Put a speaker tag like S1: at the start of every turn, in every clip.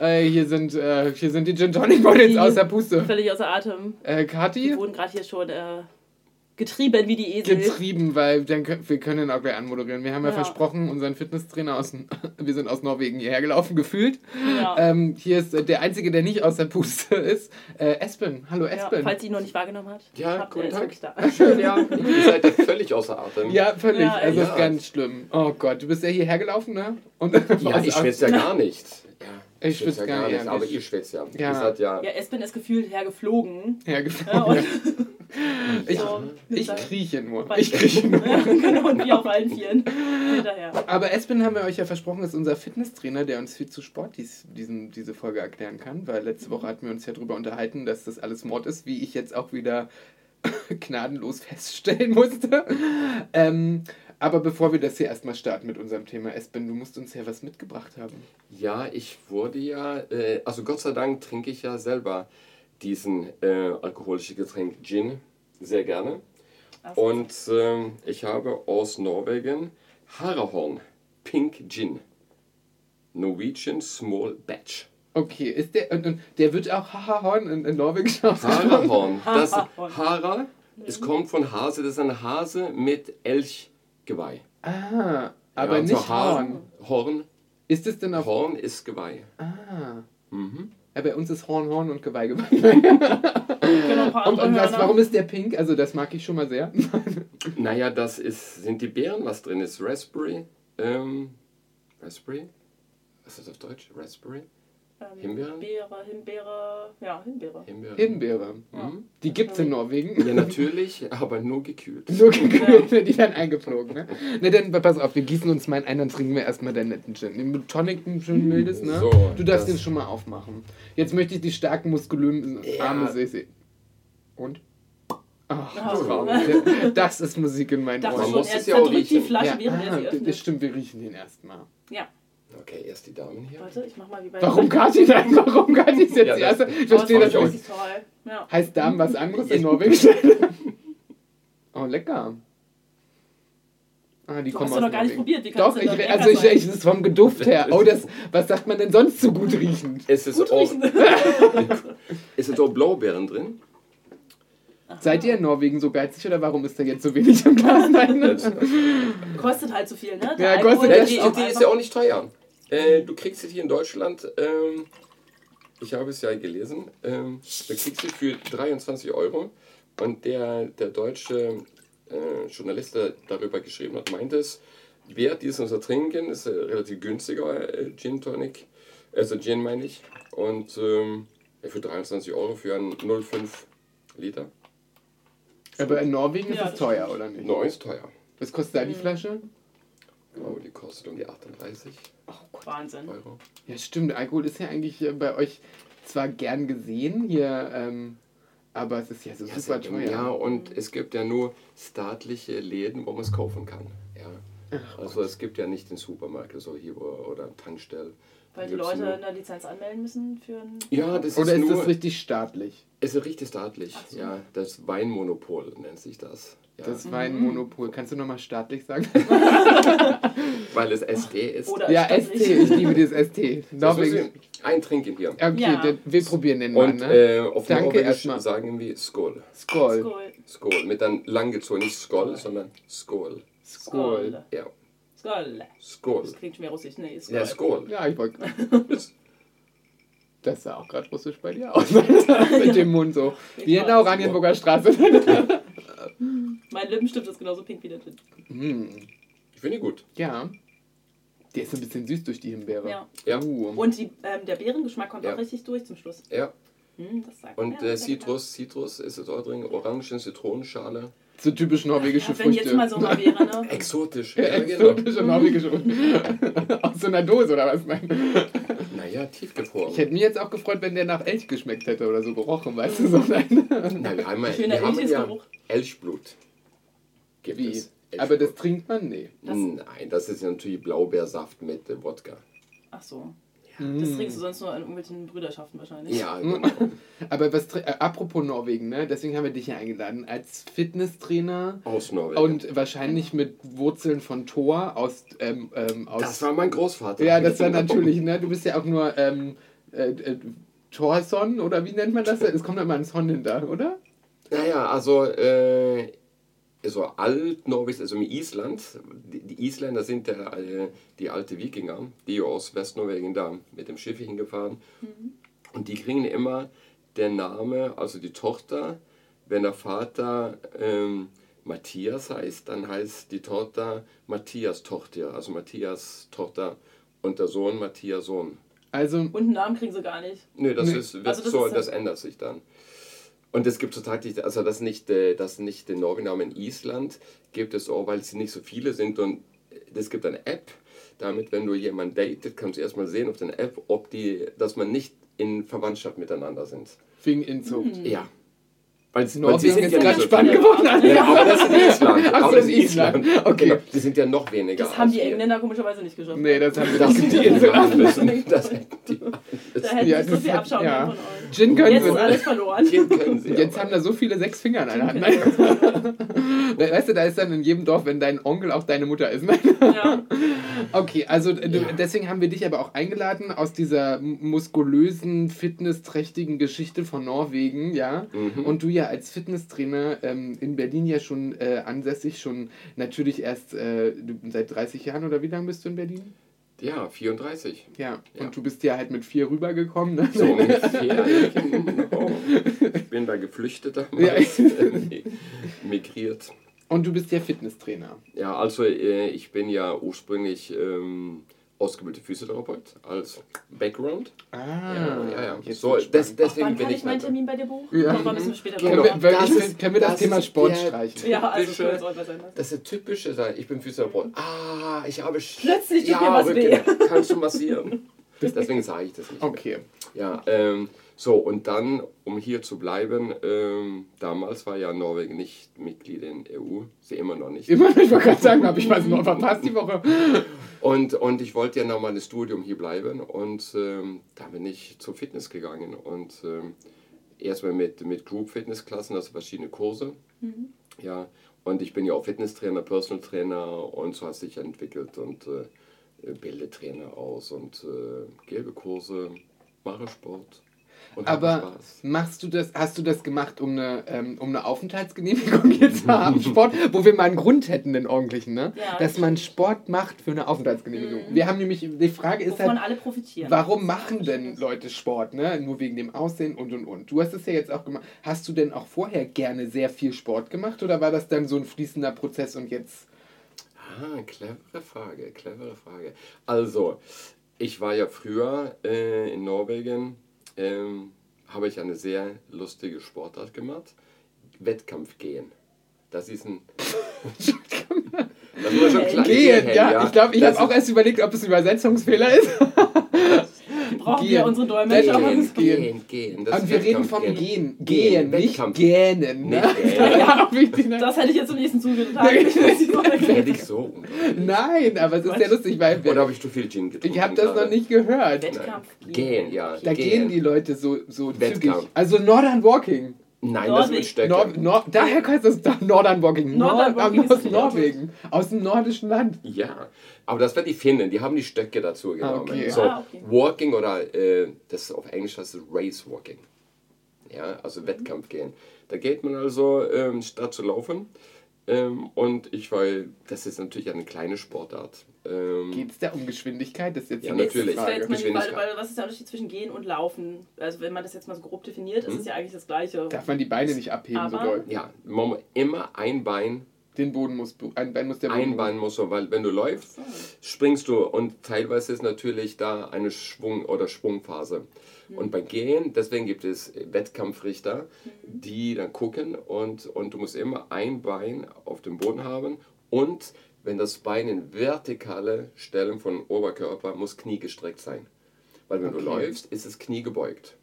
S1: Äh, hier, sind, äh, hier sind die Gin Tonic Models
S2: Die-
S1: außer Puste.
S2: Völlig außer Atem.
S1: Äh, Kathi?
S2: Die wurden gerade hier schon äh, getrieben wie die Esel.
S1: Getrieben, weil dann können, wir können auch gleich anmoderieren. Wir haben ja,
S2: Ja.
S1: versprochen, unseren Fitnesstrainer aus, wir sind aus Norwegen hierher gelaufen, gefühlt.
S2: Ja.
S1: Ähm, hier ist äh, der Einzige, der nicht aus der Puste ist. Äh, Espen. Hallo
S2: ja,
S1: Espen.
S2: falls sie ihn noch nicht wahrgenommen hat.
S3: Ja,
S2: habt
S3: guten Tag.
S2: da.
S3: Schön, ja. Ihr seid ja völlig außer Atem.
S1: Ja, völlig.
S2: Ja,
S1: also ist ganz schlimm. Oh Gott, du bist ja hierher gelaufen, ne? Und
S3: Ja, ich schwitze ja gar nicht.
S1: Ich schwitze gar nicht,
S3: Aber
S1: ich-
S3: ihr schwitzt ja.
S1: Ja.
S3: Ihr seid ja.
S2: Ja, Espen ist gefühlt hergeflogen.
S1: Ja,
S2: Ja,
S1: Ich,
S2: so mit
S1: ich krieche nur. Ich krieche nur.
S2: genau, und wir auf allen Vieren hinterher.
S1: Aber Espen haben wir euch ja versprochen, ist unser Fitnesstrainer, der uns viel zu Sport dies, diesen, diese Folge erklären kann, weil letzte Woche hatten wir uns ja darüber unterhalten, dass das alles Mord ist, wie ich jetzt auch wieder gnadenlos feststellen musste. Ähm, aber bevor wir das hier erstmal starten mit unserem Thema, Espen, du musst uns ja was mitgebracht haben.
S3: Ja, ich wurde ja. Äh, also Gott sei Dank trinke ich ja selber diesen äh, alkoholischen Getränk Gin sehr gerne.
S2: Also,
S3: Und ähm, ich habe aus Norwegen Harahorn Pink Gin. Norwegian Small Batch.
S1: Okay, ist der, und, und der wird auch Hahahorn in, in Norwegisch ausgesprochen?
S3: Harahorn. Das. Hara, es kommt von Hase, das ist ein Hase mit Elchgeweih.
S1: Ah, aber
S3: Ja,
S1: nicht Horn.
S3: Horn.
S1: Ist es denn auf...
S3: Horn ist Geweih.
S1: Ah.
S3: Mhm.
S1: Ja, bei uns ist Horn, Horn und Geweih, Geweih. Und, und was, warum ist der pink? Also das mag ich schon mal sehr.
S3: Naja, das ist, sind die Beeren, was drin ist. Raspberry. Ähm, Raspberry? Was ist das auf Deutsch? Raspberry?
S2: Ähm,
S3: Himbeeren?
S2: Beere, Himbeere, ja, Himbeere.
S3: Himbeeren.
S1: Himbeere.
S3: Mhm.
S1: Die gibt's in Norwegen.
S3: Ja, natürlich, aber nur gekühlt.
S1: Nur gekühlt, die werden eingeflogen, ne? Ne, dann pass auf, wir gießen uns mal ein, ein, dann trinken wir erstmal deinen netten Gin. Den Tonic, ein schön mildes, ne?
S3: So,
S1: du darfst
S3: das-
S1: den schon mal aufmachen. Jetzt möchte ich die starken, muskulösen
S3: Ja.
S1: Arme sehen. Und? Ach,
S2: Oh.
S1: Traum. Das ist Musik in meinen
S3: Man
S1: Ohren.
S2: schon,
S3: muss es ja auch
S2: zerdrückt die
S3: riechen.
S2: Flasche,
S1: Ja, ah, das stimmt, wir riechen den erstmal.
S2: Ja,
S3: Okay, erst die Damen hier.
S2: warte, ich mach mal wie bei
S1: Warum Kathi denn? Warum Kathi ist jetzt
S3: Ja,
S1: die
S3: das-
S1: erste? Ich verstehe
S2: das
S1: das
S2: ist
S1: nicht.
S2: Ja.
S1: Heißt Damen was anderes in Norwegen? oh, lecker. Ah, die
S2: Du
S1: kommen
S2: hast doch noch gar nicht probiert. Wie
S1: Doch,
S2: du
S1: ich, also ich, ich, ist vom Geduft her. Oh, das, was sagt man denn sonst so gut riechend?
S3: Es ist,
S2: Gut
S3: auch,
S2: riechen.
S3: es ist auch Blaubeeren drin.
S1: Seid ihr in Norwegen so geizig oder warum ist da jetzt so wenig im Glas? Nein,
S2: Kostet halt so viel, ne?
S1: Ja,
S2: Alkohol
S1: kostet
S3: Ja,
S1: das
S3: die,
S2: ist
S3: die ist ja auch nicht teuer. Äh, du kriegst sie hier in Deutschland, ähm, ich habe es ja gelesen, ähm, du kriegst sie für 23 Euro. Und der, der deutsche äh, Journalist, der darüber geschrieben hat, meint es, wer diesen so trinken, ist äh, relativ günstiger äh, Gin Tonic, also Gin meine ich. Und ähm, für 23 Euro für einen 0,5 Liter.
S1: Aber in Norwegen ist
S2: Ja,
S1: es
S2: das
S1: teuer, oder nicht?
S3: Neu ist teuer.
S1: Was kostet da die Flasche?
S3: Oh, die kostet um die 38
S2: Wahnsinn.
S3: Euro.
S1: Ja, stimmt. Alkohol ist ja eigentlich bei euch zwar gern gesehen hier, ähm, aber es ist ja so
S3: Ja,
S1: super teuer.
S3: Ja, und es gibt ja nur staatliche Läden, wo man es kaufen kann. Ja. Also es gibt ja nicht den Supermarkt so hier oder Tankstellen.
S2: Weil die Leute
S3: nur-
S2: eine Lizenz anmelden müssen für ein.
S3: Ja, das
S1: Oder
S3: ist,
S1: ist
S3: nur,
S1: das richtig staatlich?
S3: es ist richtig staatlich.
S2: Ach so.
S3: Ja, das Weinmonopol nennt sich das. Ja.
S1: Das Weinmonopol. Kannst du nochmal staatlich sagen?
S3: Weil es ST ist.
S2: Oder
S1: ja,
S2: staatlich.
S1: ST. Ich liebe dieses ST. Norwegen.
S3: müssen wir eintrinken hier.
S1: Okay,
S2: Ja.
S1: dann- wir probieren den mal,
S3: Und
S1: ne?
S3: äh, auf
S1: Danke
S3: Norwegisch
S1: erstmal.
S3: sagen wir Skål.
S1: Skål.
S2: Skål.
S3: Mit einem langgezogen, nicht Skål, sondern Skål.
S1: Skål.
S3: Ja,
S2: Skål.
S3: Skål.
S2: Das klingt schon mehr russisch. Nee, Skål.
S3: Ja, Skål.
S1: Ja, ich wollte. Das sah auch gerade russisch bei dir aus. Mit dem Mund so. Wie in der Oranienburger Straße.
S2: Mein Lippenstift ist genauso pink wie der Gin.
S1: Hm,
S3: Ich finde ihn gut.
S1: ja. Der ist ein bisschen süß durch die Himbeere.
S2: Ja.
S3: Ja.
S1: Uh.
S2: Und die, ähm, der Beerengeschmack kommt
S3: Ja.
S2: auch richtig durch zum Schluss.
S3: Ja.
S2: Das sagt
S3: Und
S2: ja,
S3: äh, Citrus, Citrus ist es auch drin, Orangen, Zitronenschale.
S1: So typisch norwegische
S2: Ja, wenn
S1: Früchte.
S2: jetzt mal Sommer wäre, ne?
S3: Exotisch.
S1: Ja,
S3: genau.
S1: Exotische norwegische Früchte. Aus so einer Dose oder was? Nein.
S3: Naja, tiefgefroren.
S1: Ich hätte mich jetzt auch gefreut, wenn der nach Elch geschmeckt hätte oder so gerochen, weißt du? So, nein.
S3: Na, wir haben, ja-
S2: Schöner
S3: wir haben ja
S2: Elchesgeruch.
S3: Elchblut. Gibt
S1: Wie?
S3: es.
S1: Aber das trinkt man? Nee.
S2: Das-
S3: Nein, das ist ja natürlich Blaubeersaft mit äh, Wodka.
S2: Ach so.
S3: Ja,
S2: Das trinkst du sonst nur an irgendwelchen Brüderschaften wahrscheinlich.
S3: Ja, genau.
S1: Aber was, tr- äh, apropos Norwegen, ne? deswegen haben wir dich hier eingeladen. Als Fitnesstrainer
S3: Aus Norwegen.
S1: und wahrscheinlich mit Wurzeln von Thor aus. Ähm, ähm, aus
S3: das war mein Großvater.
S1: ja, das war natürlich, ne? Du bist ja auch nur ähm, äh, äh, Thorson oder wie nennt man das? Es kommt immer ein Son hinter, oder?
S3: Naja, also, äh, so Altnorwegisch, also in Island, die, die Isländer sind ja äh, die alte Wikinger, die aus Westnorwegen da mit dem Schiff hingefahren. Und die kriegen immer den Name, also die Tochter, wenn der Vater ähm, Matthias heißt, dann heißt die Tochter Matthias Tochter, also Matthias Tochter und der Sohn Matthias Sohn.
S1: Also,
S2: Und einen Namen kriegen sie gar nicht.
S3: Nö, das,
S1: Nee.
S3: ist, wird
S2: Also das
S3: so,
S2: ist
S3: das, ändert sich dann. Und es gibt so tatsächlich, also das nicht, äh, das nicht den Norwegennamen in Island gibt es auch, weil es nicht so viele sind und es gibt eine App, damit wenn du jemanden datet, kannst du erstmal sehen auf der App, ob die, dass man nicht in Verwandtschaft miteinander sind.
S1: wegen Inzucht.
S3: Ja. Weil, weil sie
S1: Norwegen
S3: sind
S1: ist
S3: ja
S1: gerade
S3: nicht so
S1: spannend geworden.
S3: Ja, aber das ist Island.
S1: Ach
S3: aber das ist
S1: Island. Okay.
S3: Genau, die sind ja noch weniger.
S2: Das haben die. Engländer komischerweise nicht geschafft.
S1: Nee, das haben wir
S3: Das
S1: nicht.
S3: die
S1: Insel müssen.
S3: Das die
S2: Da hätten
S1: Ja,
S2: sie so
S1: das
S2: viel abschauen
S1: ja.
S2: von euch.
S1: Gin können
S2: Jetzt
S1: sie.
S2: ist alles verloren.
S3: Gehen können sie.
S1: Jetzt
S3: aber-
S1: haben da so viele sechs Finger an einer Hand. Weißt du, da ist dann in jedem Dorf, wenn dein Onkel auch deine Mutter ist.
S2: Ja.
S1: Okay, also du,
S3: Ja.
S1: deswegen haben wir dich aber auch eingeladen aus dieser muskulösen, fitnessträchtigen Geschichte von Norwegen, ja.
S3: Mhm.
S1: Und du ja als Fitnesstrainer ähm, in Berlin ja schon äh, ansässig, schon natürlich erst äh, seit 30 Jahren oder wie lange bist du in Berlin?
S3: Ja, 34.
S1: Ja.
S3: Ja.
S1: Und du bist ja halt mit vier rübergekommen. Ne?
S3: So ungefähr. Ich bin da geflüchtet damals,
S1: Ja.
S3: äh, migriert.
S1: Und du bist ja Fitnesstrainer.
S3: Ja, also äh, ich bin ja ursprünglich ähm, ausgebildeter Physiotherapeut als Background.
S1: Ah,
S3: Ja, ja, ja. So, das, deswegen
S2: Wann
S3: bin
S2: kann
S3: ich
S2: meinen
S3: nicht-
S2: Termin bei dir buchen?
S1: Ja.
S2: Müssen wir später
S1: Können wir,
S3: Das ist-
S1: können wir das,
S3: das
S1: Thema Sport
S3: der-
S1: streichen?
S2: Ja, also
S3: Typische-
S2: das sein lassen.
S3: Das ist der typische, da- ich bin Physiotherapeut. Ah, ich habe
S2: Plötzlich tut
S3: ja,
S2: mir was
S3: Rücken. Kannst du massieren? Deswegen sage ich das nicht.
S1: Okay.
S3: Ja, ähm, so und dann, um hier zu bleiben, ähm, damals war ja Norwegen nicht Mitglied in EU, sie immer noch nicht.
S1: Immer, ich wollte gerade sagen, habe ich was noch verpasst die Woche.
S3: Und, und ich wollte ja nach meinem Studium hier bleiben und ähm, da bin ich zur Fitness gegangen und ähm, erstmal mit, mit Group Fitness Klassen, also verschiedene Kurse. Ja, und ich bin ja auch Fitnesstrainer, Personal Trainer und so hat sich entwickelt und äh, bilde Trainer aus und äh, gebe Kurse, mache Sport.
S1: Aber
S3: Spaß.
S1: machst du das, hast du das gemacht, um eine, ähm, um eine Aufenthaltsgenehmigung hier zu haben? Sport, wo wir mal einen Grund hätten, den ordentlichen, ne?
S2: Ja,
S1: Dass man Sport macht für eine Aufenthaltsgenehmigung. Wir haben nämlich, die Frage ist
S2: Wovon
S1: halt,
S2: alle profitieren.
S1: warum machen denn Leute Sport, ne? Nur wegen dem Aussehen und und und. Du hast es ja jetzt auch gemacht. Hast du denn auch vorher gerne sehr viel Sport gemacht oder war das dann so ein fließender Prozess und jetzt?
S3: Ah, clevere Frage, clevere Frage. Also, ich war ja früher äh, in Norwegen, ähm, habe ich eine sehr lustige Sportart gemacht. Wettkampf gehen. Das ist ein. das war schon klar.
S1: Gehen, ja. Ich glaube, ich habe auch erst überlegt, ob es ein Übersetzungsfehler ist.
S2: Brauchen
S1: Gehen.
S2: wir unsere Dolmetscher?
S1: Gehen.
S3: Gehen, gehen. Das
S1: Und wir reden vom
S3: gehen.
S1: Gehen.
S3: Gehen,
S1: Gehen, nicht
S3: Wettkampf.
S1: gähnen. Ne?
S3: Nicht gähnen.
S1: ja, auch wichtig, ne?
S2: Das hätte ich jetzt zum nächsten zugetan.
S3: Werde ich so?
S1: Nein, aber es ist sehr lustig, weil
S3: Oder habe ich zu viel Gin getrunken?
S1: ich habe das noch nicht gehört.
S2: Wettkampf.
S3: Gehen, ja.
S1: Da gehen die Leute so, so zügig.
S3: Wettkampf.
S1: Also Northern Walking.
S3: Nein, das
S2: Norwegen.
S3: sind Stöcke.
S1: Nor Nor daher heißt das doch Northern Walking.
S2: Northern
S1: Nord
S2: Walking ist
S1: aus
S2: das
S1: Norwegen. Aus dem nordischen Land.
S3: Ja, aber das werden die Finnen, die haben die Stöcke dazu genommen.
S1: Okay.
S3: So,
S2: Ah, okay.
S3: Walking oder äh, das auf Englisch heißt es Race Walking. Ja, also Wettkampf gehen. Da geht man also ähm, statt zu laufen. Ähm, und ich, weil das ist natürlich eine kleine Sportart. Ähm,
S1: Geht es da um Geschwindigkeit? Das ist jetzt
S3: Ja, natürlich.
S1: Frage.
S3: Geschwindigkeit.
S2: weil was ist der Unterschied zwischen Gehen und Laufen? Also wenn man das jetzt mal so grob definiert,
S3: Hm?
S2: ist es ja eigentlich das Gleiche.
S1: Darf man die Beine nicht abheben so
S2: Aber-
S1: doll?
S3: ja, man muss immer ein Bein,
S1: Den Boden muss, ein Bein muss der Boden
S3: ein Bein muss so, weil wenn du läufst, springst du und teilweise ist natürlich da eine Schwung- oder Sprungphase. Und beim Gehen, deswegen gibt es Wettkampfrichter, die dann gucken und, und du musst immer ein Bein auf dem Boden haben und wenn das Bein in vertikale Stellung von Oberkörper muss Knie gestreckt sein. Weil wenn du
S1: Okay.
S3: läufst, ist das Knie gebeugt.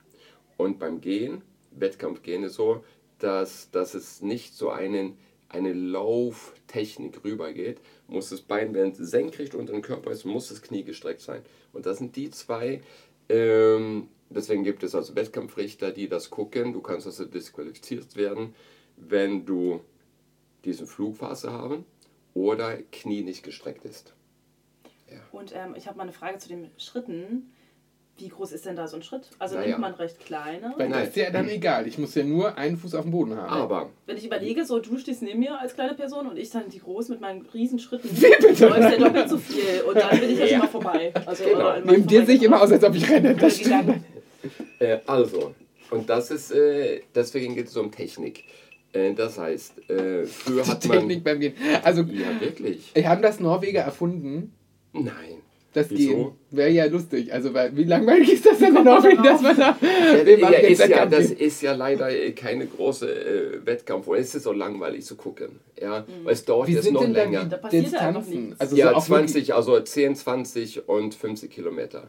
S3: Und beim Gehen, Wettkampfgehen ist so, dass, dass es nicht so einen, eine Lauftechnik rübergeht, muss das Bein, wenn es senkrecht unter den Körper ist, muss das Knie gestreckt sein. Und das sind die zwei, ähm, deswegen gibt es also Wettkampfrichter, die das gucken. Du kannst also disqualifiziert werden, wenn du diese Flugphase haben oder Knie nicht gestreckt ist.
S2: Und ähm, ich habe mal eine Frage zu den Schritten. Wie groß ist denn da so ein Schritt? Also
S3: Naja.
S2: nimmt man recht kleine?
S3: Nein.
S1: das ist ja dann egal. Ich muss ja nur einen Fuß auf dem Boden haben.
S3: Aber
S2: Wenn ich überlege, so du stehst neben mir als kleine Person und ich dann die groß mit meinen riesen Schritten,
S1: Wie bitte?
S2: läufst ja doppelt so viel und dann bin ich ja schon mal vorbei. Also,
S3: Genau.
S1: Neben dir sehe ich immer aus, als ob ich renne. Das stimmt.
S3: Äh, also, und das ist, äh, deswegen geht es um Technik. Äh, das heißt, äh, früher hat man.
S1: Technik beim Gehen. Also,
S3: Ja, wirklich?
S1: haben das Norweger erfunden?
S3: Nein.
S1: Das
S3: Wieso?
S1: Gehen. Wäre ja lustig. Also, weil, wie langweilig ist das denn in Norwegen, dass man da.
S3: Ja, ja, ist ja, das ist ja leider äh, keine große äh, Wettkampf. Und es ist so langweilig zu gucken. Ja? Weil es dauert jetzt noch länger.
S2: Da passiert
S1: Distanzen?
S2: nichts.
S1: Also
S3: ja,
S1: so auch wirklich-
S3: 20, also 10, 20 und 50 Kilometer.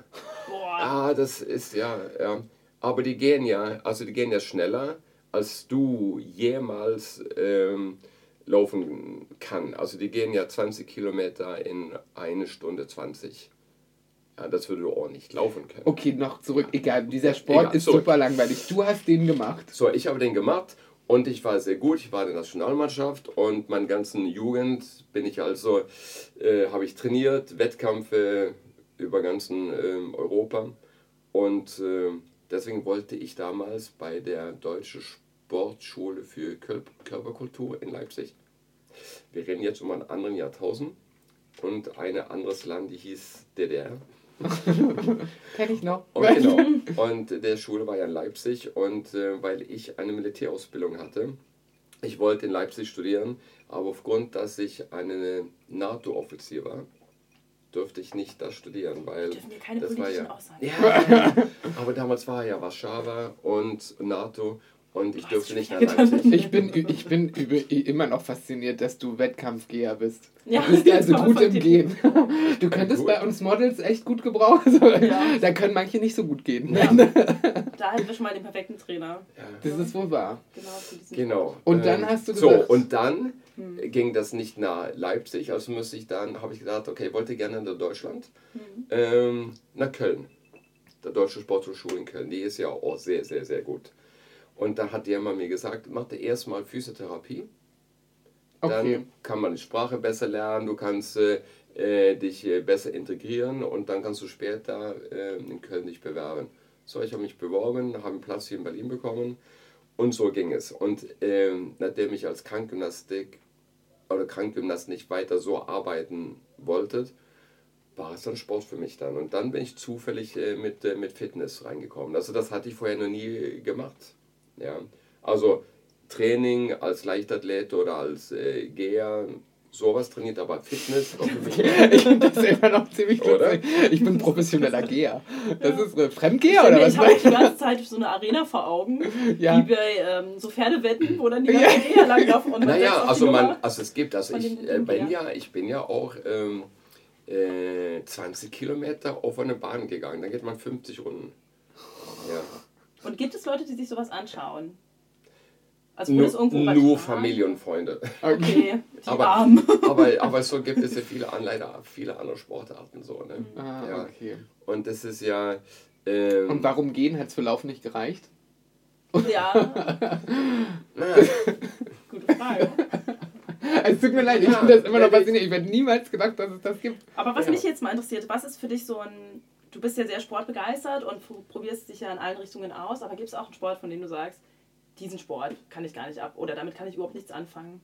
S2: Boah.
S3: Ah, das ist ja, ja. Aber die gehen ja, also die gehen ja schneller, als du jemals ähm, laufen kann. Also die gehen ja 20 Kilometer in eine Stunde 20. Ja, das würde du auch nicht laufen können.
S1: Okay, noch zurück. Egal, dieser Sport
S3: Egal,
S1: ist
S3: zurück.
S1: super langweilig. Du hast den gemacht.
S3: So, ich habe den gemacht und ich war sehr gut. Ich war in der Nationalmannschaft und meine ganzen Jugend bin ich also, äh, habe ich trainiert, Wettkämpfe über ganzen ähm, Europa. Und äh, deswegen wollte ich damals bei der Deutschen Sportschule für Kör Körperkultur in Leipzig. Wir reden jetzt um einen anderen Jahrtausend und ein anderes Land, die hieß DDR.
S1: Kenn ich noch.
S3: Und, genau. und der Schule war ja in Leipzig und äh, weil ich eine Militärausbildung hatte, ich wollte in Leipzig studieren, aber aufgrund, dass ich eine NATO-Offizier war, durfte ich nicht da studieren, weil
S2: Dürfen wir keine
S3: das war
S2: politischen
S3: ja,
S2: Aussagen.
S3: ja, aber damals war ja Warschau und NATO und ich durfte nicht nach Leipzig.
S1: Ich bin, ich bin über, immer noch fasziniert, dass du Wettkampfgeher bist.
S2: Ja,
S1: Du bist also gut im. Gehen. Du könntest bei uns Models echt gut gebrauchen.
S2: Ja.
S1: Da können manche nicht so gut gehen.
S2: Ja. Da hätten wir schon mal den perfekten Trainer.
S1: Das ist wohl wahr.
S2: Genau,
S3: Genau.
S1: Und dann hast du
S3: So,
S1: gesagt-
S3: und dann ging das nicht nach Leipzig, also musste ich dann, habe ich gedacht, okay, wollte gerne nach Deutschland, ähm, nach Köln. Der Deutsche Sporthochschule in Köln, die ist ja auch sehr, sehr, sehr gut. Und da hat die immer mir gesagt, mach dir erstmal Physiotherapie,
S1: Okay.
S3: dann kann man die Sprache besser lernen, du kannst äh, äh, dich äh, besser integrieren und dann kannst du später äh, in Köln dich bewerben. So, ich habe mich beworben, habe einen Platz hier in Berlin bekommen und so ging es. Und ähm, nachdem ich als Krankgymnastik oder Krankgymnast nicht weiter so arbeiten wollte, war es dann Sport für mich dann. Und dann bin ich zufällig äh, mit, äh, mit Fitness reingekommen. Also das hatte ich vorher noch nie gemacht. Ja. Also Training als Leichtathlet oder als äh, Geher, sowas trainiert, aber Fitness
S1: Ich finde das immer noch ziemlich
S3: Oder?
S1: lustig. Ich bin professioneller Geher. Das ist äh, Fremdgeher oder was?
S2: ich habe die ganze Zeit so eine Arena vor Augen,
S1: Ja.
S2: wie bei ähm, so Pferdewetten, wo dann die
S1: Ja.
S2: ganzen Rehe langlaufen und
S3: Naja, also man, also es gibt, also ich äh, bin
S2: Geher.
S3: ja, ich bin ja auch ähm, äh, 20 Kilometer auf eine Bahn gegangen. Da geht man 50 Runden. Ja.
S2: Und gibt es Leute, die sich sowas anschauen? Also
S3: Nur,
S2: irgendwo
S3: nur? Familie und Freunde.
S2: Okay, die
S3: Aber-
S2: Armen.
S3: aber, aber so gibt es ja viele, an- leider viele andere Sportarten so. Ne?
S1: Ah,
S3: Ja.
S1: okay.
S3: Und das ist ja. Ähm,
S1: Und warum gehen? Hat es für Laufen nicht gereicht?
S2: Ja, gute Frage.
S1: Es tut mir leid, ich
S3: Ja,
S1: finde das immer noch faszinierend. Ich hätte niemals gedacht, dass es das gibt.
S2: Aber was
S3: Ja.
S2: mich jetzt mal interessiert, was ist für dich so ein. Du bist ja sehr sportbegeistert und pro- probierst dich ja in allen Richtungen aus, aber gibt es auch einen Sport, von dem du sagst, diesen Sport kann ich gar nicht ab oder damit kann ich überhaupt nichts anfangen?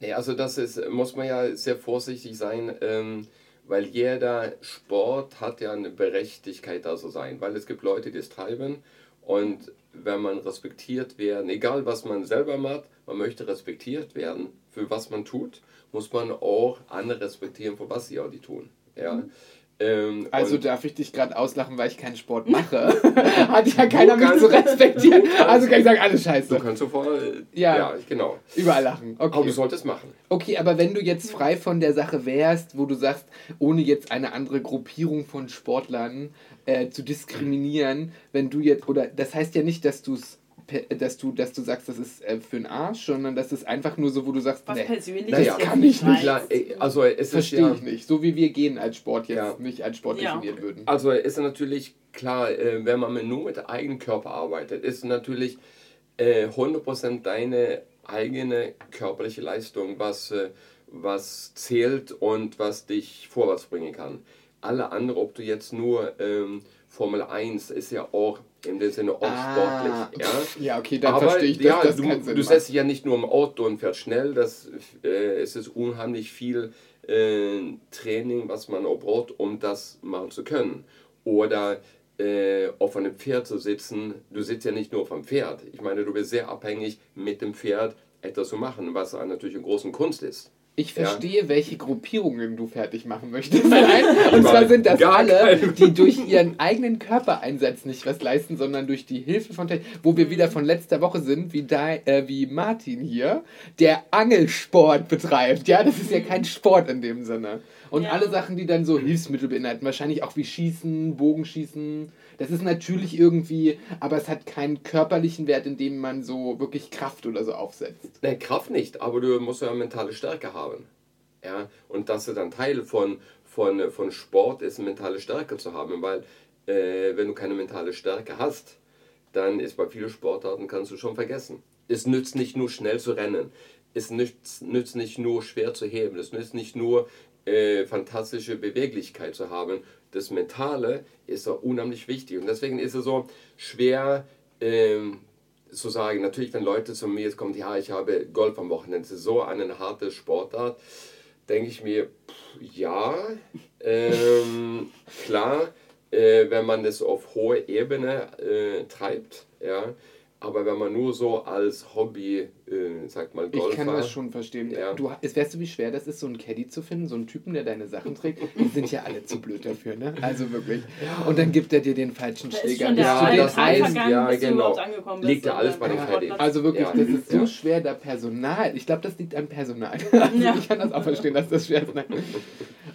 S3: Nee, also das ist, muss man ja sehr vorsichtig sein, ähm, weil jeder Sport hat ja eine Berechtigkeit da so sein, weil es gibt Leute, die es treiben und wenn man respektiert werden, egal was man selber macht, man möchte respektiert werden für was man tut, muss man auch andere respektieren für was sie auch die tun. Ja. Ähm,
S1: Also darf ich dich gerade auslachen, weil ich keinen Sport mache. Hat ja keiner mich zu respektieren.
S3: du
S1: Also kann ich sagen, alles
S3: du
S1: scheiße.
S3: kannst sofort, äh,
S1: Ja.
S3: ja, genau.
S1: Überall lachen.
S3: Aber du
S1: Okay.
S3: solltest machen.
S1: Okay, aber wenn du jetzt frei von der Sache wärst, wo du sagst, ohne jetzt eine andere Gruppierung von Sportlern äh, zu diskriminieren, wenn du jetzt, oder das heißt ja nicht, dass du es dass du, dass du sagst, das ist äh, für den Arsch, sondern das ist einfach nur so, wo du sagst,
S2: Was
S1: nee,
S2: persönlich
S1: das
S2: jetzt
S1: kann ich nicht.
S3: Klar, ey, also es
S1: verstehe
S3: ja,
S1: ich nicht. So wie wir gehen als Sport jetzt
S3: Ja.
S1: nicht als Sport
S2: Ja.
S1: definieren würden.
S3: Also ist natürlich klar, äh, wenn man nur mit dem eigenen Körper arbeitet, ist natürlich äh, 100% deine eigene körperliche Leistung, was, äh, was zählt und was dich vorwärts bringen kann. Alle andere, ob du jetzt nur ähm, Formel 1 ist ja auch in dem Sinne auch
S1: Ah,
S3: sportlich. Ja?
S1: Ja, okay, dann
S3: Aber
S1: verstehe ich,
S3: ja,
S1: das
S3: du,
S1: Sinn
S3: du
S1: macht.
S3: setzt dich ja nicht nur im Auto und fährst schnell, das, äh, es ist unheimlich viel äh, Training, was man auch braucht, um das machen zu können. Oder äh, auf einem Pferd zu sitzen, du sitzt ja nicht nur auf einem Pferd. Ich meine, du bist sehr abhängig mit dem Pferd etwas zu machen, was natürlich eine große Kunst ist.
S1: Ich
S3: Ja.
S1: verstehe, welche Gruppierungen du fertig machen möchtest. Nein, und zwar sind das alle, die durch ihren eigenen Körpereinsatz nicht was leisten, sondern durch die Hilfe von Technik. Wo wir wieder von letzter Woche sind, wie, da, äh, wie Martin hier, der Angelsport betreibt. Ja, das ist ja kein Sport in dem Sinne. Und
S2: Ja.
S1: alle Sachen, die dann so Hilfsmittel beinhalten, wahrscheinlich auch wie Schießen, Bogenschießen. Das ist natürlich irgendwie, aber es hat keinen körperlichen Wert, in dem man so wirklich Kraft oder so aufsetzt.
S3: Ne, Kraft nicht, aber du musst ja mentale Stärke haben. Ja? Und das ist dann Teil von, von, von Sport, ist mentale Stärke zu haben, weil äh, wenn du keine mentale Stärke hast, dann ist bei vielen Sportarten kannst du schon vergessen. Es nützt nicht nur schnell zu rennen, es nützt, nützt nicht nur schwer zu heben, es nützt nicht nur äh, fantastische Beweglichkeit zu haben. Das Mentale ist auch unheimlich wichtig und deswegen ist es so schwer, ähm, zu sagen, natürlich, wenn Leute zu mir jetzt kommen, ja, ich habe Golf am Wochenende, das ist so eine harte Sportart, denke ich mir, pff, ja, ähm, klar, äh, wenn man das auf hoher Ebene äh, treibt, ja, aber wenn man nur so als Hobby, äh, sagt mal, Golfer,
S1: Ich kann das schon verstehen.
S3: Ja.
S1: Du, es weißt du, wie schwer das ist, so einen Caddy zu finden, so einen Typen, der deine Sachen trägt. Die sind ja alle zu blöd dafür, ne? Also wirklich. Und dann gibt er dir den falschen
S2: Da ist
S1: Schläger.
S3: Ja, das
S2: Tag
S1: Eisen.
S3: heißt,
S2: vergangen,
S3: ja, genau. Liegt ja alles bei den.
S2: Sportplatz.
S1: Also wirklich,
S3: Ja.
S1: das ist so schwer, da Personal. Ich glaube, das liegt am Personal. Also
S2: Ja.
S1: Ich kann das auch verstehen, dass das schwer ist.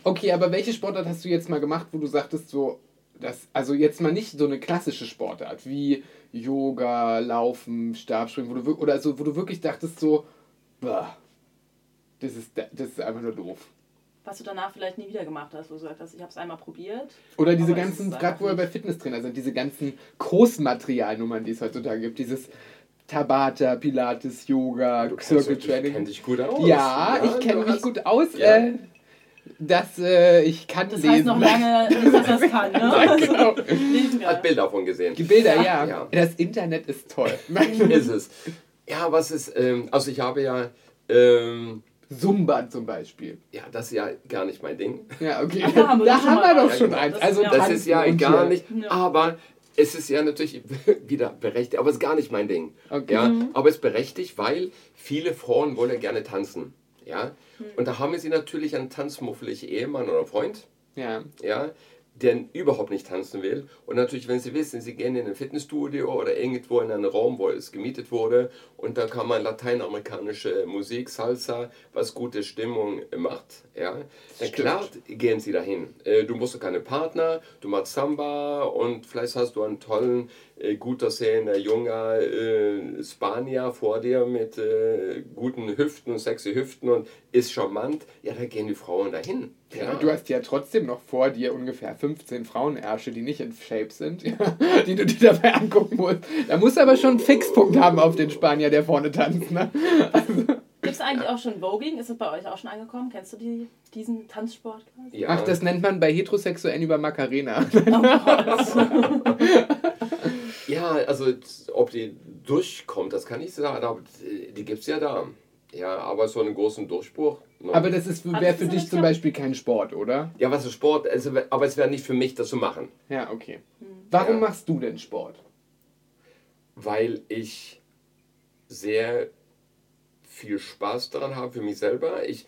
S1: Okay, aber welche Sportart hast du jetzt mal gemacht, wo du sagtest, so, das, also jetzt mal nicht so eine klassische Sportart wie Yoga, Laufen, Stabspringen, wo du, oder so, wo du wirklich dachtest, so, bah, das ist, das ist einfach nur doof.
S2: Was du danach vielleicht nie wieder gemacht hast, wo du gesagt hast, ich habe es einmal probiert.
S1: Oder diese ganzen, gerade wo wir bei Fitnesstrainer sind, diese ganzen Großmaterialnummern, die es heutzutage gibt, dieses Tabata, Pilates, Yoga,
S3: du kennst
S1: Circle
S3: dich- kenn
S1: Training.
S3: dich gut aus.
S1: Ja, ich
S3: du
S1: kenne mich gut aus.
S3: Ja.
S1: Äh, dass äh, ich kann
S2: Das
S1: lesen.
S2: heißt noch lange nicht, dass er es kann, ne?
S1: genau.
S2: Lesen
S3: Hat. Bilder davon gesehen.
S1: Die Bilder, ja.
S3: Ja.
S1: Das Internet ist toll.
S3: ist es. Ja, was ist, ähm, also ich habe ja, ähm,
S1: Zumba zum Beispiel.
S3: ja, das ist ja gar nicht mein Ding.
S1: Ja, okay.
S2: Ach, da haben wir
S1: da
S2: doch schon
S1: haben wir doch schon
S2: Ja,
S1: eins.
S2: das-
S1: Also
S2: ja.
S3: Das
S1: tanzen
S3: ist ja
S1: und
S3: gar nicht,
S2: Ja.
S3: aber es ist ja natürlich wieder berechtigt, aber es ist gar nicht mein Ding.
S1: Okay.
S3: Ja, aber es ist berechtigt, weil viele Frauen wollen ja gerne tanzen. Ja, und da haben sie natürlich einen tanzmuffeligen Ehemann oder Freund,
S1: Ja.
S3: ja, der überhaupt nicht tanzen will. Und natürlich, wenn sie wissen, sie gehen in ein Fitnessstudio oder irgendwo in einen Raum, wo es gemietet wurde und da kann man lateinamerikanische Musik, Salsa, was gute Stimmung macht, ja, dann klar gehen sie dahin. Äh, Du musst keine Partner, du machst Samba und vielleicht hast du einen tollen, äh, gut aussehender junger äh, Spanier vor dir mit guten Hüften und sexy Hüften und ist charmant. Ja, da gehen die Frauen dahin.
S1: Ja. Du hast ja trotzdem noch vor dir ungefähr 15 Frauenärsche, die nicht in Shape sind, ja, die du dir dabei angucken musst. Da musst du aber schon einen Fixpunkt haben auf den Spanier, der vorne tanzt. Ne?
S2: Gibt es eigentlich auch schon Voging? Ist das bei euch auch schon angekommen? Kennst du die, diesen Tanzsport quasi?
S3: ja.
S1: Ach, das nennt man bei Heterosexuellen über Macarena.
S3: Ja, also ob die durchkommt, das kann ich sagen, aber die gibt es ja da. Ja, aber so einen großen Durchbruch. Noch
S1: Aber das ist- wäre für dich zum? Beispiel kein Sport, oder?
S3: ja, was ist Sport? Also, aber es wäre nicht für mich, das zu machen.
S1: Ja, okay. Warum
S3: Ja.
S1: machst du denn Sport?
S3: Weil ich sehr viel Spaß daran habe für mich selber. Ich,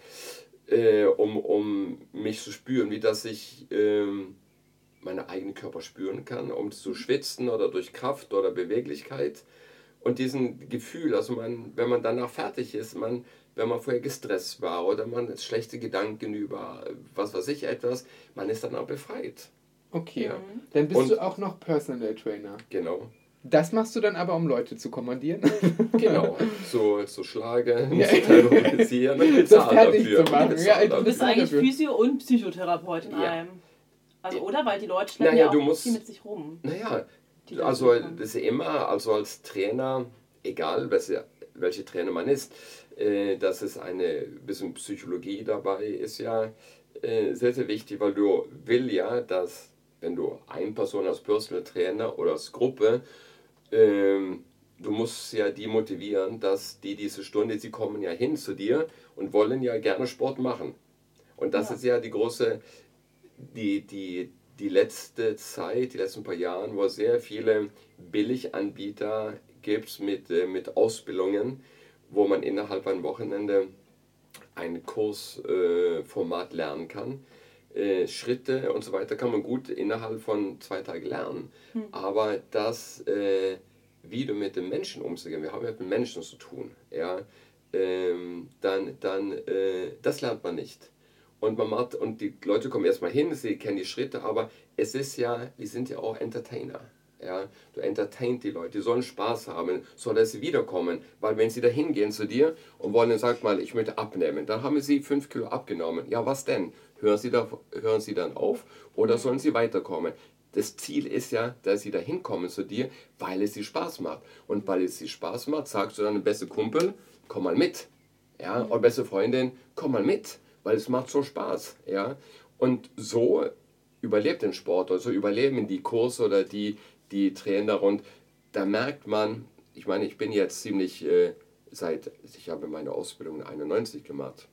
S3: äh, um, um mich zu spüren, wie dass ich ähm, meinen eigenen Körper spüren kann, um zu schwitzen oder durch Kraft oder Beweglichkeit. Und diesen Gefühl, also man, wenn man danach fertig ist, man, wenn man vorher gestresst war oder man hat schlechte Gedanken über was weiß ich etwas, man ist dann auch befreit.
S1: Okay.
S3: Ja.
S1: Dann bist
S3: Und-
S1: du auch noch Personal Trainer.
S3: Genau.
S1: Das machst du dann aber, um Leute zu kommandieren.
S3: Genau, so, so schlagen,
S1: Ja.
S3: so terrorisieren, bezahlt
S1: fertig
S3: dafür.
S1: zu machen. Ja,
S2: Du
S3: dafür.
S2: bist
S1: bin
S2: eigentlich
S1: dafür.
S2: Physio- und Psychotherapeut in
S3: Ja.
S2: einem. Also, oder? Weil die Leute schleppen
S3: Naja,
S2: ja auch
S3: musst-
S2: viel mit sich rum.
S3: Naja, also das ist immer, also als Trainer, egal welche, welche Trainer man ist, äh, dass es eine bisschen Psychologie dabei ist ja äh, sehr, sehr wichtig, weil du will ja, dass wenn du eine Person als Personal Trainer oder als Gruppe, ähm, du musst ja die motivieren, dass die diese Stunde, sie kommen ja hin zu dir und wollen ja gerne Sport machen. Und das
S2: Ja.
S3: ist ja die große, die, die, die letzte Zeit, die letzten paar Jahren, wo sehr viele Billiganbieter gibt mit, äh, mit Ausbildungen, wo man innerhalb ein Wochenende ein Kursformat äh, Format lernen kann. Äh, Schritte und so weiter kann man gut innerhalb von zwei Tagen lernen. Aber das, äh, wie du mit den Menschen umzugehen, wir haben ja mit Menschen zu tun, ja, ähm, dann, dann äh, das lernt man nicht. Und, man macht, und die Leute kommen erstmal hin, sie kennen die Schritte, aber es ist ja, wir sind ja auch Entertainer. Ja, du entertaint die Leute, die sollen Spaß haben, soll dass sie wiederkommen. Weil wenn sie da hingehen zu dir und wollen, sag mal, ich möchte abnehmen, dann haben sie 5 Kilo abgenommen. Ja, was denn? Hören sie, da, hören sie dann auf oder sollen sie weiterkommen? Das Ziel ist ja, dass sie da hinkommen zu dir, weil es sie Spaß macht. Und weil es sie Spaß macht, sagst du dann, beste Kumpel, komm mal mit. Ja, oder beste Freundin, komm mal mit, weil es macht so Spaß. Ja, und so überlebt den Sport oder so überleben die Kurse oder die, die Trainer und da merkt man, ich meine, ich bin jetzt ziemlich äh, seit, ich habe meine Ausbildung in 91 gemacht.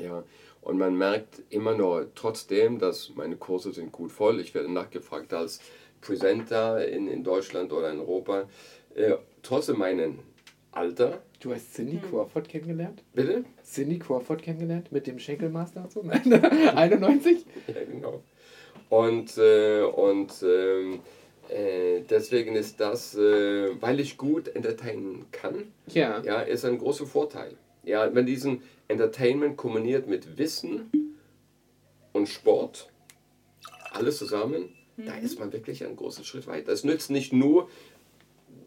S3: Ja, und man merkt immer noch trotzdem, dass meine Kurse sind gut voll. Ich werde nachgefragt als Presenter in, in Deutschland oder in Europa. Äh, trotzdem meinen Alter,
S1: Du hast Cindy Crawford kennengelernt?
S3: bitte?
S1: Cindy Crawford kennengelernt mit dem Schenkelmaster und so? Nein, 91?
S3: Ja, genau. Und, äh, und ähm, äh, deswegen ist das, äh, weil ich gut entertainen kann,
S1: Ja.
S3: ja, ist ein großer Vorteil. Ja, wenn diesen Entertainment kombiniert mit Wissen und Sport, alles zusammen, da ist man wirklich einen großen Schritt weiter. Es nützt nicht nur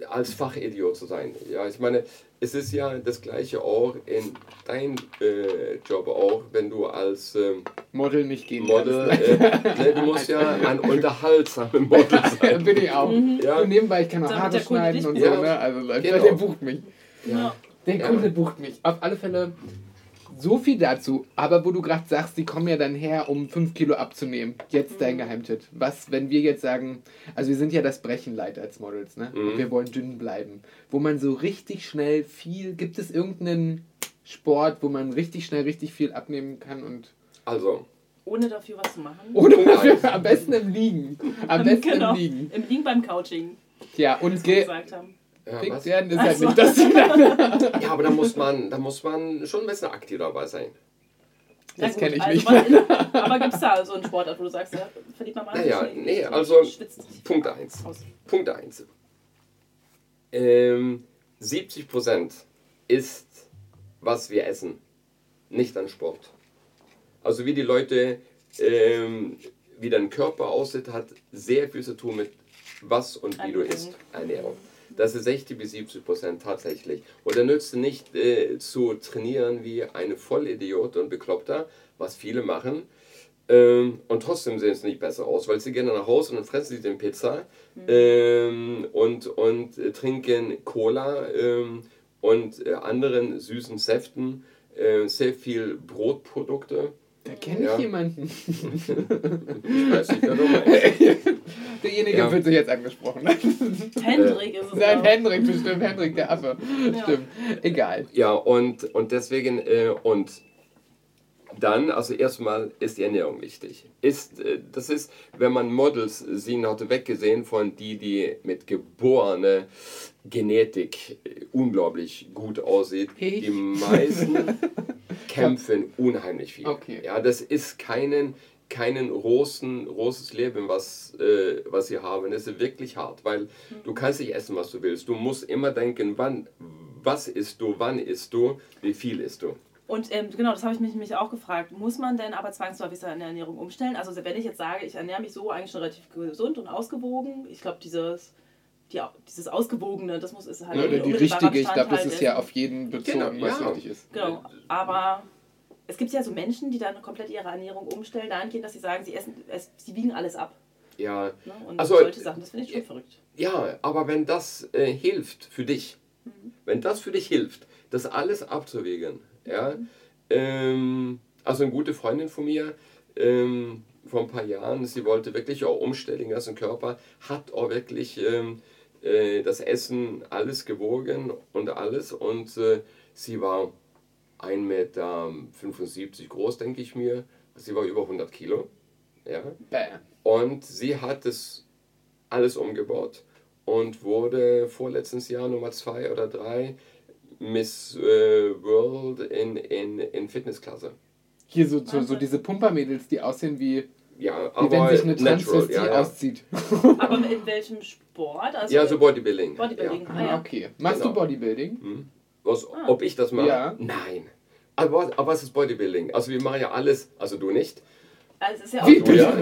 S3: als Fachidiot zu sein. Ja, ich meine, es ist ja das gleiche auch in deinem äh, Job auch, wenn du als ähm,
S1: Model nicht gehen
S3: Model,
S1: kannst.
S3: äh, ne, du musst ja ein unterhaltsamer Model sein.
S1: bin ich auch.
S3: Ja.
S1: Und nebenbei, ich kann auch Haare schneiden und
S3: bucht.
S1: so,
S3: Ja.
S1: ne? Also Leute,
S3: Genau.
S1: der bucht mich.
S2: Ja.
S1: Der
S3: Ja.
S1: Kunde bucht mich. Auf alle Fälle so viel dazu. Aber wo du gerade sagst, die kommen ja dann her, um 5 Kilo abzunehmen. Jetzt dein Geheimtipp. Was, wenn wir jetzt sagen, also wir sind ja das Brechenleid als Models, ne? Und
S3: Mhm.
S1: wir wollen dünn bleiben. Wo man so richtig schnell viel, gibt es irgendeinen Sport, wo man richtig schnell richtig viel abnehmen kann und
S3: Also,
S2: Ohne dafür was zu machen.
S3: Punkt eins.
S1: am besten im Liegen. Am besten
S2: genau.
S1: im Liegen.
S2: Im Liegen beim Couching,
S1: Ja, und
S2: was wir
S1: ge
S2: gesagt haben.
S3: Ja,
S1: werden ist halt
S2: Also.
S1: nicht das.
S3: ja aber da muss, man, da muss man schon ein bisschen aktiv dabei sein.
S1: Das
S2: gut,
S1: kenn ich
S2: also
S1: nicht.
S2: was- aber gibt es da so einen Sportart, wo du sagst, ja, verliert man mal ein
S3: Naja,
S2: bisschen
S3: nee, also, Punkt 1.
S2: aus.
S3: Punkt 1. Ähm, 70% ist, was wir essen, nicht an Sport. Also wie die Leute, ähm, wie dein Körper aussieht, hat sehr viel zu tun mit was und wie du isst. Ernährung. Das ist 60 bis 70 Prozent tatsächlich. Und da nützt es nicht äh, zu trainieren wie ein Vollidiot und Bekloppter, was viele machen. Ähm, und trotzdem sehen es nicht besser aus, weil sie gehen dann nach Hause und dann fressen sie den Pizza ähm, und, und äh, trinken Cola ähm, und äh, anderen süßen Säften, äh, sehr viel Brotprodukte.
S1: Da kenne ich
S3: Ja.
S1: jemanden.
S3: Ich weiß nicht, meinst.
S1: Derjenige
S3: Ja.
S1: fühlt sich jetzt angesprochen.
S2: Hendrik ist es
S1: Nein,
S2: auch.
S1: Hendrik, bestimmt, Hendrik, der Affe.
S2: Ja.
S1: Stimmt. Egal.
S3: Ja, und, und deswegen, äh, und dann, also erstmal ist die Ernährung wichtig. Ist, äh, das ist, wenn man Models sehen hatte, weggesehen von die, die mit geborene Genetik äh, unglaublich gut aussieht.
S1: Ich?
S3: Die meisten kämpfen unheimlich viel.
S1: Okay.
S3: Ja, das ist keinen, keinen rosen, roses Leben, was, äh, was sie haben. Das ist wirklich hart, weil du kannst nicht essen, was du willst. Du musst immer denken, wann, was isst du, wann isst du, wie viel isst du.
S2: Und ähm, genau, das habe ich mich nämlich auch gefragt. Muss man denn aber zwangsläufig seine Ernährung umstellen? Also wenn ich jetzt sage, ich ernähre mich so eigentlich schon relativ gesund und ausgewogen, ich glaube dieses die, dieses Ausgewogene, das muss ist halt
S1: Ja, oder die richtige, ich glaube, das ist ja auf jeden bezogen,
S3: Genau,
S1: was
S3: ja.
S1: wichtig ist.
S2: Genau, aber es gibt ja so Menschen, die dann komplett ihre Ernährung umstellen, dahingehend, dass sie sagen, sie essen, es, sie wiegen alles ab.
S3: Ja,
S2: Ne? Und
S3: Also,
S2: solche Sachen, das finde ich schon verrückt.
S3: ja, aber wenn das äh, hilft für dich, wenn das für dich hilft, das alles abzuwägen, ja, ähm, also eine gute Freundin von mir, ähm, vor ein paar Jahren, sie wollte wirklich auch umstellen, den ganzen Körper, hat auch wirklich ähm, äh, das Essen alles gewogen und alles. Und äh, sie war 1,75 Meter groß, denke ich mir, sie war über 100 Kilo, ja,
S1: Bäh.
S3: und sie hat es alles umgebaut und wurde vorletztes Jahr Nummer zwei oder drei Miss äh, World in, in, in Fitnessklasse.
S1: Hier so, so, so diese Pumpermädels, die aussehen wie,
S3: Ja,
S1: wie wenn
S3: aber
S1: sich eine Transvestie
S3: ja, ja.
S1: auszieht.
S2: Aber in welchem Sport? Also
S3: ja, so Bodybuilding.
S2: Bodybuilding.
S3: Ja.
S2: Ah, ja.
S1: Ah, okay. Machst
S3: Genau.
S1: du Bodybuilding?
S3: Hm? Was,
S2: Ah.
S3: Ob ich das mache?
S1: Ja.
S3: Nein. Aber, aber was ist Bodybuilding? Also wir machen ja alles, also du nicht.
S2: Also es ist ja auch
S1: Wie
S3: Du, ja.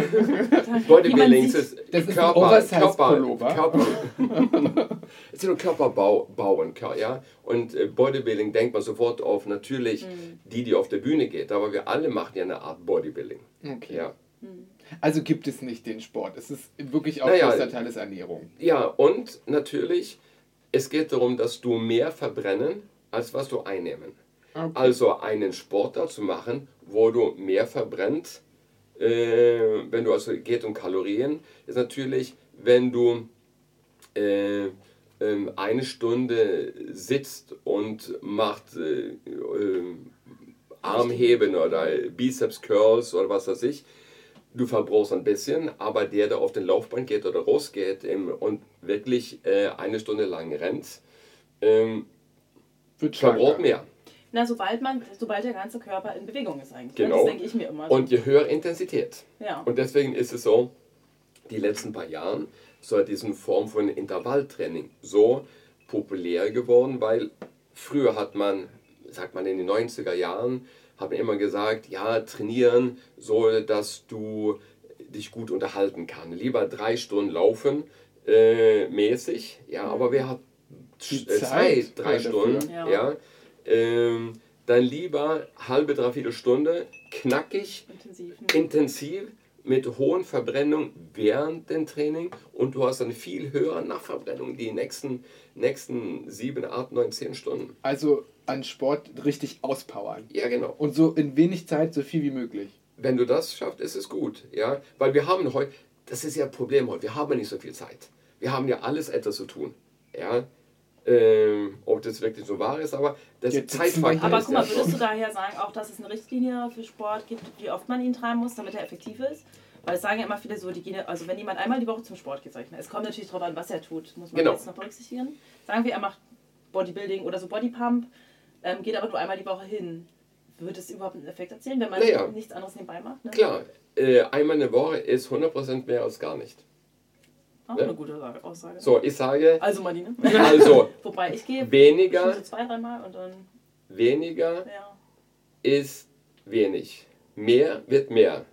S3: Bodybuilding ist
S1: Das ist ein
S3: Körper,
S1: Oversize-Pullover.
S3: Körper, Körper. es ist nur Körperbau, bauen, ja. Und äh, Bodybuilding denkt man sofort auf natürlich
S2: Mhm.
S3: die, die auf der Bühne geht. Aber wir alle machen ja eine Art Bodybuilding.
S1: Okay.
S3: Ja.
S1: Also gibt es nicht den Sport. Es ist wirklich auch
S3: Naja.
S1: größter Teil ist Ernährung.
S3: Ja, und natürlich, es geht darum, dass du mehr verbrennen, als was du einnehmen.
S1: Okay.
S3: Also einen Sportart zu machen, wo du mehr verbrennt, äh, wenn du also geht um Kalorien, ist natürlich, wenn du äh, ähm, eine Stunde sitzt und macht äh, äh, Armheben oder Bizeps Curls oder was weiß ich, du verbrauchst ein bisschen, aber der, der auf den Laufband geht oder rausgeht im, und wirklich äh, eine Stunde lang rennt, ähm,
S1: Wird
S3: verbraucht mehr.
S2: Na, sobald man, sobald der ganze Körper in Bewegung ist eigentlich. ne?
S3: Genau.
S2: Das denke ich mir immer.
S3: Und je höher Intensität.
S2: ja.
S3: Und deswegen ist es so, die letzten paar Jahren so diesen Form von Intervalltraining so populär geworden, weil früher hat man, sagt man in den 90er Jahren, man immer gesagt, ja, trainieren, so dass du dich gut unterhalten kann. Lieber drei Stunden laufen, äh, mäßig, ja, aber wer hat äh,
S1: Zeit
S3: Zeit, drei
S1: dafür.
S3: Stunden,
S2: Ja.
S3: ja, ähm, dann lieber halbe, dreiviertel Stunde, knackig,
S2: Intensiv.
S3: intensiv mit hohen Verbrennung während dem Training und du hast eine viel höhere Nachverbrennung die nächsten, nächsten sieben, acht, neun, zehn Stunden.
S1: Also an Sport richtig auspowern.
S3: Ja, genau.
S1: Und so in wenig Zeit so viel wie möglich.
S3: Wenn du das schaffst, ist es gut. Ja? Weil wir haben heute, das ist ja ein Problem heute, wir haben ja nicht so viel Zeit. Wir haben ja alles etwas zu tun. Ja? Ähm, ob das wirklich so wahr ist, aber das
S1: wir
S3: Zeitfaktor.
S2: Aber guck mal,
S3: ja
S2: würdest du daher sagen, auch dass es eine Richtlinie für Sport gibt, wie oft man ihn treiben muss, damit er effektiv ist? Weil es sagen ja immer viele so, die gehen, ja- also wenn jemand einmal die Woche zum Sport geht, es kommt natürlich darauf an, was er tut, muss man
S3: Genau.
S2: jetzt noch berücksichtigen. Sagen wir, er macht Bodybuilding oder so Bodypump, ähm, geht aber nur einmal die Woche hin. Würde es überhaupt einen Effekt erzielen, wenn man
S3: Naja.
S2: nichts anderes nebenbei macht? Ne?
S3: Klar, äh, einmal eine Woche ist 100% mehr als gar nicht.
S2: Auch
S3: Ja.
S2: eine gute Sa- Aussage.
S3: So, ich sage,
S2: Also Marlene.
S3: also
S2: Wobei ich gehe
S3: weniger,
S2: so zwei, dreimal und dann,
S3: weniger
S2: ja.
S3: ist wenig. Mehr wird mehr.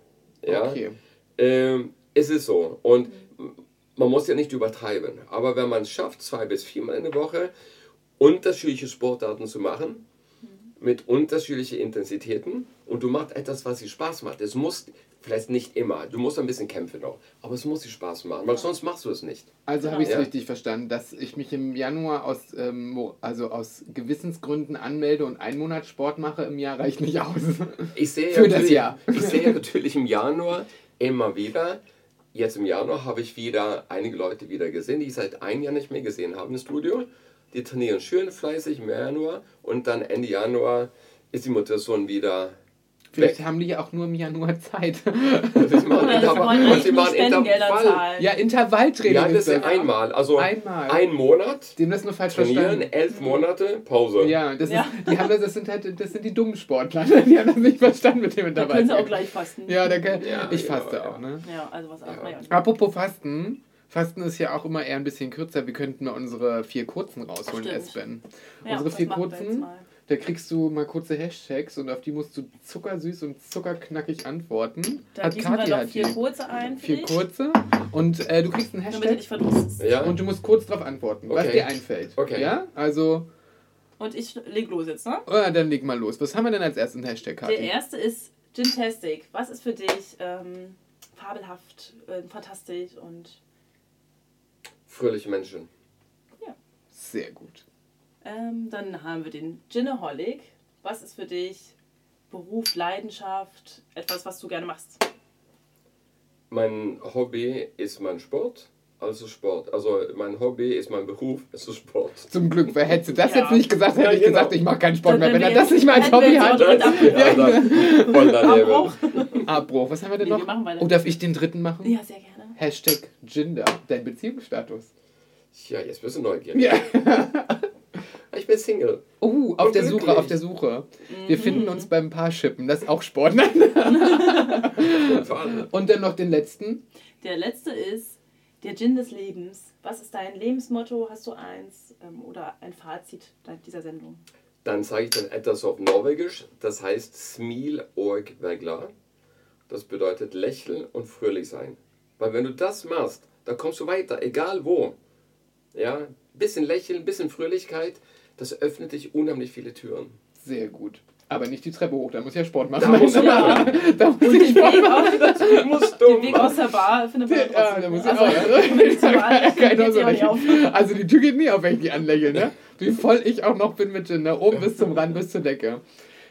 S3: Ja?
S1: Okay.
S3: Ähm, es ist so. Und man muss ja nicht übertreiben. Aber wenn man es schafft, zwei bis viermal in der Woche unterschiedliche Sportarten zu machen, mit unterschiedlichen Intensitäten und du machst etwas, was dir Spaß macht. Es muss, vielleicht nicht immer, du musst ein bisschen kämpfen auch, aber es muss dir Spaß machen, weil sonst machst du es nicht.
S1: Also habe ich es
S3: Ja.
S1: richtig verstanden, dass ich mich im Januar aus, ähm, also aus Gewissensgründen anmelde und einen Monat Sport mache im Jahr reicht nicht aus.
S3: Ich sehe,
S1: Für das
S3: natürlich-
S1: Jahr.
S3: ich sehe natürlich im Januar immer wieder, jetzt im Januar habe ich wieder einige Leute wieder gesehen, die ich seit einem Jahr nicht mehr gesehen habe im Studio. Die trainieren schön fleißig im Januar und dann Ende Januar ist die Motivation wieder
S1: Vielleicht haben die ja auch nur im Januar Zeit.
S3: Sie machen
S2: Oder sie
S3: Intervall-
S2: wollen
S3: und sie machen Intervall.
S2: zahlen.
S1: ja, Intervalltraining
S3: Ja, das
S1: ist
S3: ist
S1: das.
S3: einmal. Also
S1: Einmal.
S3: ein Monat
S1: Die haben das nur falsch
S3: trainieren,
S1: verstanden.
S3: elf Monate Pause.
S1: Ja, das,
S2: Ja.
S1: Ist, die haben das, das sind halt, das sind die dummen Sportler. Die haben das nicht verstanden mit dem
S2: Da können sie auch gleich fasten.
S1: Ja, da kann,
S3: Ja,
S1: ich
S3: ja,
S1: faste
S3: ja.
S1: auch, ne?
S2: Ja, also was auch. Naja.
S1: Apropos Fasten. Fasten ist ja auch immer eher ein bisschen kürzer. Wir könnten mal unsere vier kurzen rausholen.
S2: Ja,
S1: unsere
S2: das
S1: vier
S2: machen wir jetzt
S1: kurzen. Da kriegst du mal kurze Hashtags und auf die musst du zuckersüß und zuckerknackig antworten.
S2: Da
S1: Hat
S2: wir
S1: Kathi
S2: noch
S1: hat
S2: vier
S1: die.
S2: kurze ein.
S1: Vier kurze. Und äh, du kriegst einen
S2: Damit du
S1: Hashtag
S2: nicht.
S3: Ja?
S1: und du musst kurz drauf antworten, was
S3: Okay.
S1: dir einfällt.
S3: Okay.
S1: Ja? Also,
S2: Und ich leg los jetzt, ne?
S1: oh, dann leg mal los. Was haben wir denn als ersten Hashtag,
S2: Der
S1: Kathi?
S2: erste ist Gintastic. Was ist für dich ähm, fabelhaft, äh, fantastisch und
S3: Fröhliche Menschen.
S1: Sehr gut.
S2: Ähm, dann haben wir den Ginaholic. Was ist für dich Beruf, Leidenschaft, etwas, was du gerne machst?
S3: Mein Hobby ist mein Sport, also Sport. Also mein Hobby ist mein Beruf, also Sport.
S1: Zum Glück, weil hättest du das
S2: Ja.
S1: jetzt nicht gesagt, hätte
S3: Ja,
S1: ich
S3: genau.
S1: gesagt, ich mache keinen Sport mehr. Wenn er das nicht mal als
S2: hätten wir
S1: Hobby hat.
S3: Ja, dann.
S2: Abbruch.
S1: Abbruch. Was haben wir denn
S2: Nee,
S1: noch?
S2: wir.
S1: Oh, darf ich den dritten machen?
S2: Ja, sehr gerne.
S1: Hashtag Ginder, dein Beziehungsstatus.
S3: Ja, jetzt bist du neugierig.
S1: Ja.
S3: Bin Single.
S1: Oh, auf
S3: Und
S1: der Suche, auf der Suche.
S2: Mhm.
S1: Wir finden uns beim Paarschippen, das ist auch Sport.
S3: Allem.
S1: Und dann noch den letzten.
S2: Der letzte ist der Gin des Lebens. Was ist dein Lebensmotto? Hast du eins? Ähm, oder ein Fazit dieser Sendung?
S3: Dann sage ich dann etwas auf Norwegisch. Das heißt Smil og vegla. Das bedeutet lächeln und fröhlich sein. Weil wenn du das machst, dann kommst du weiter, egal wo. Ja, bisschen Lächeln, bisschen Fröhlichkeit, das öffnet dich unheimlich viele Türen.
S1: Sehr gut. Aber nicht die Treppe hoch, da muss ich ja Sport machen.
S3: Da musst du
S2: Ja.
S1: da muss ich Sport machen.
S2: aus,
S3: Du musst
S2: den Weg aus der Bar findet man
S1: Ja, da muss ich
S2: also,
S1: auch.
S2: wenn ich zur Bar lächle,
S1: Keiner
S2: geht
S1: so
S2: die auch nicht auf.
S1: lächeln. Also die Tür geht nie auf, wenn ich die anlächle, ne? Wie voll ich auch noch bin mit Gin, ne? Oben bis zum Rand, bis zur Decke.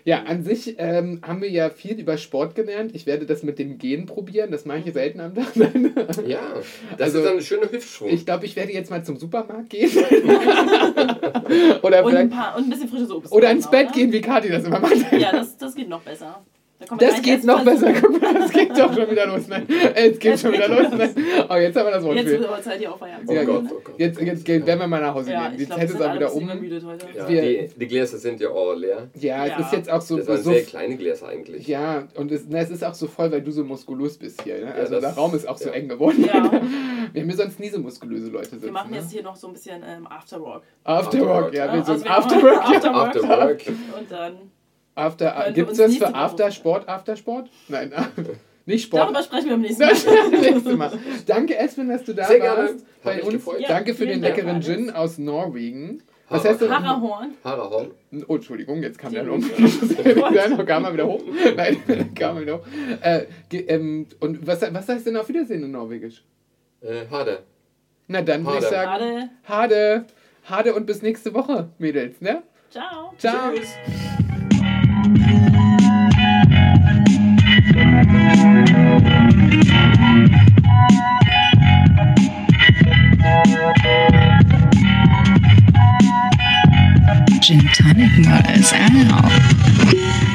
S1: Ja, an sich ähm, haben wir ja viel über Sport gelernt. Ich werde das mit dem Gehen probieren. Das mache ich selten am Tag.
S3: Ja, das
S1: Also,
S3: ist dann ein schöner Hüftschwung.
S1: Ich glaube, ich werde jetzt mal zum Supermarkt gehen. oder,
S2: Und ein, paar, und ein bisschen frisches Obst.
S1: oder ins Bett
S2: ne?
S1: gehen, wie Kathi das immer macht.
S2: Ja, das, das geht noch besser.
S1: Das geht noch besser. Guck mal, das geht doch schon wieder los. Nein, es geht schon wieder los. Nein. Oh, jetzt haben wir das
S2: Jetzt
S1: Wortspiel.
S2: wird aber Zeit, hier auf Feierabend zu
S1: Ja,
S3: oh Gott, oh
S2: ne?
S3: Gott.
S1: Jetzt, jetzt gehen, werden wir mal nach Hause
S2: Ja,
S1: gehen. Die Zeit ist
S2: sind
S1: auch wieder um.
S3: Ja, die, die Gläser sind ja auch leer.
S1: Ja, es
S2: Ja.
S1: ist jetzt auch so.
S3: Das waren
S1: so
S3: sehr kleine Gläser eigentlich.
S1: ja, und es, na, es ist auch so voll, weil du so muskulös bist hier. Ne? Also
S3: das-
S1: der Raum ist auch so
S3: ja.
S1: eng geworden.
S2: Ja.
S1: Wir haben hier sonst nie so muskulöse Leute sitzen.
S2: Wir machen
S1: ne?
S2: jetzt hier noch so ein bisschen ähm, Afterwork.
S1: Afterwork, ja,
S3: Ja,
S1: wir so
S2: Also
S1: Afterwork. Ja.
S2: Afterwork.
S3: After Work.
S2: Und dann.
S1: After, Gibt es das für. Aftersport, Aftersport? Nein, nicht Sport.
S2: Darüber sprechen wir beim nächsten Mal.
S1: nächste Mal. Danke, Espen, dass du da
S3: Sehr gerne.
S1: warst. Bei uns.
S2: Ja,
S1: Danke für den
S2: Dank,
S1: leckeren
S2: Alex.
S1: Gin aus Norwegen. Was heißt das?
S2: Harahorn.
S3: Harahorn.
S1: Oh, Entschuldigung, jetzt kam der um. Nein, kam mal wieder hoch. Nein, kam mal wieder hoch. Äh, ähm, und was, was heißt denn auf Wiedersehen in Norwegisch?
S3: Äh, Hade.
S1: Na dann würde ich
S3: Hade.
S1: sagen,
S2: Gerade.
S1: Hade. Hade und bis nächste Woche, Mädels, ne?
S2: Ciao.
S1: Ciao.
S3: Tschüss. Gin Tonic is out.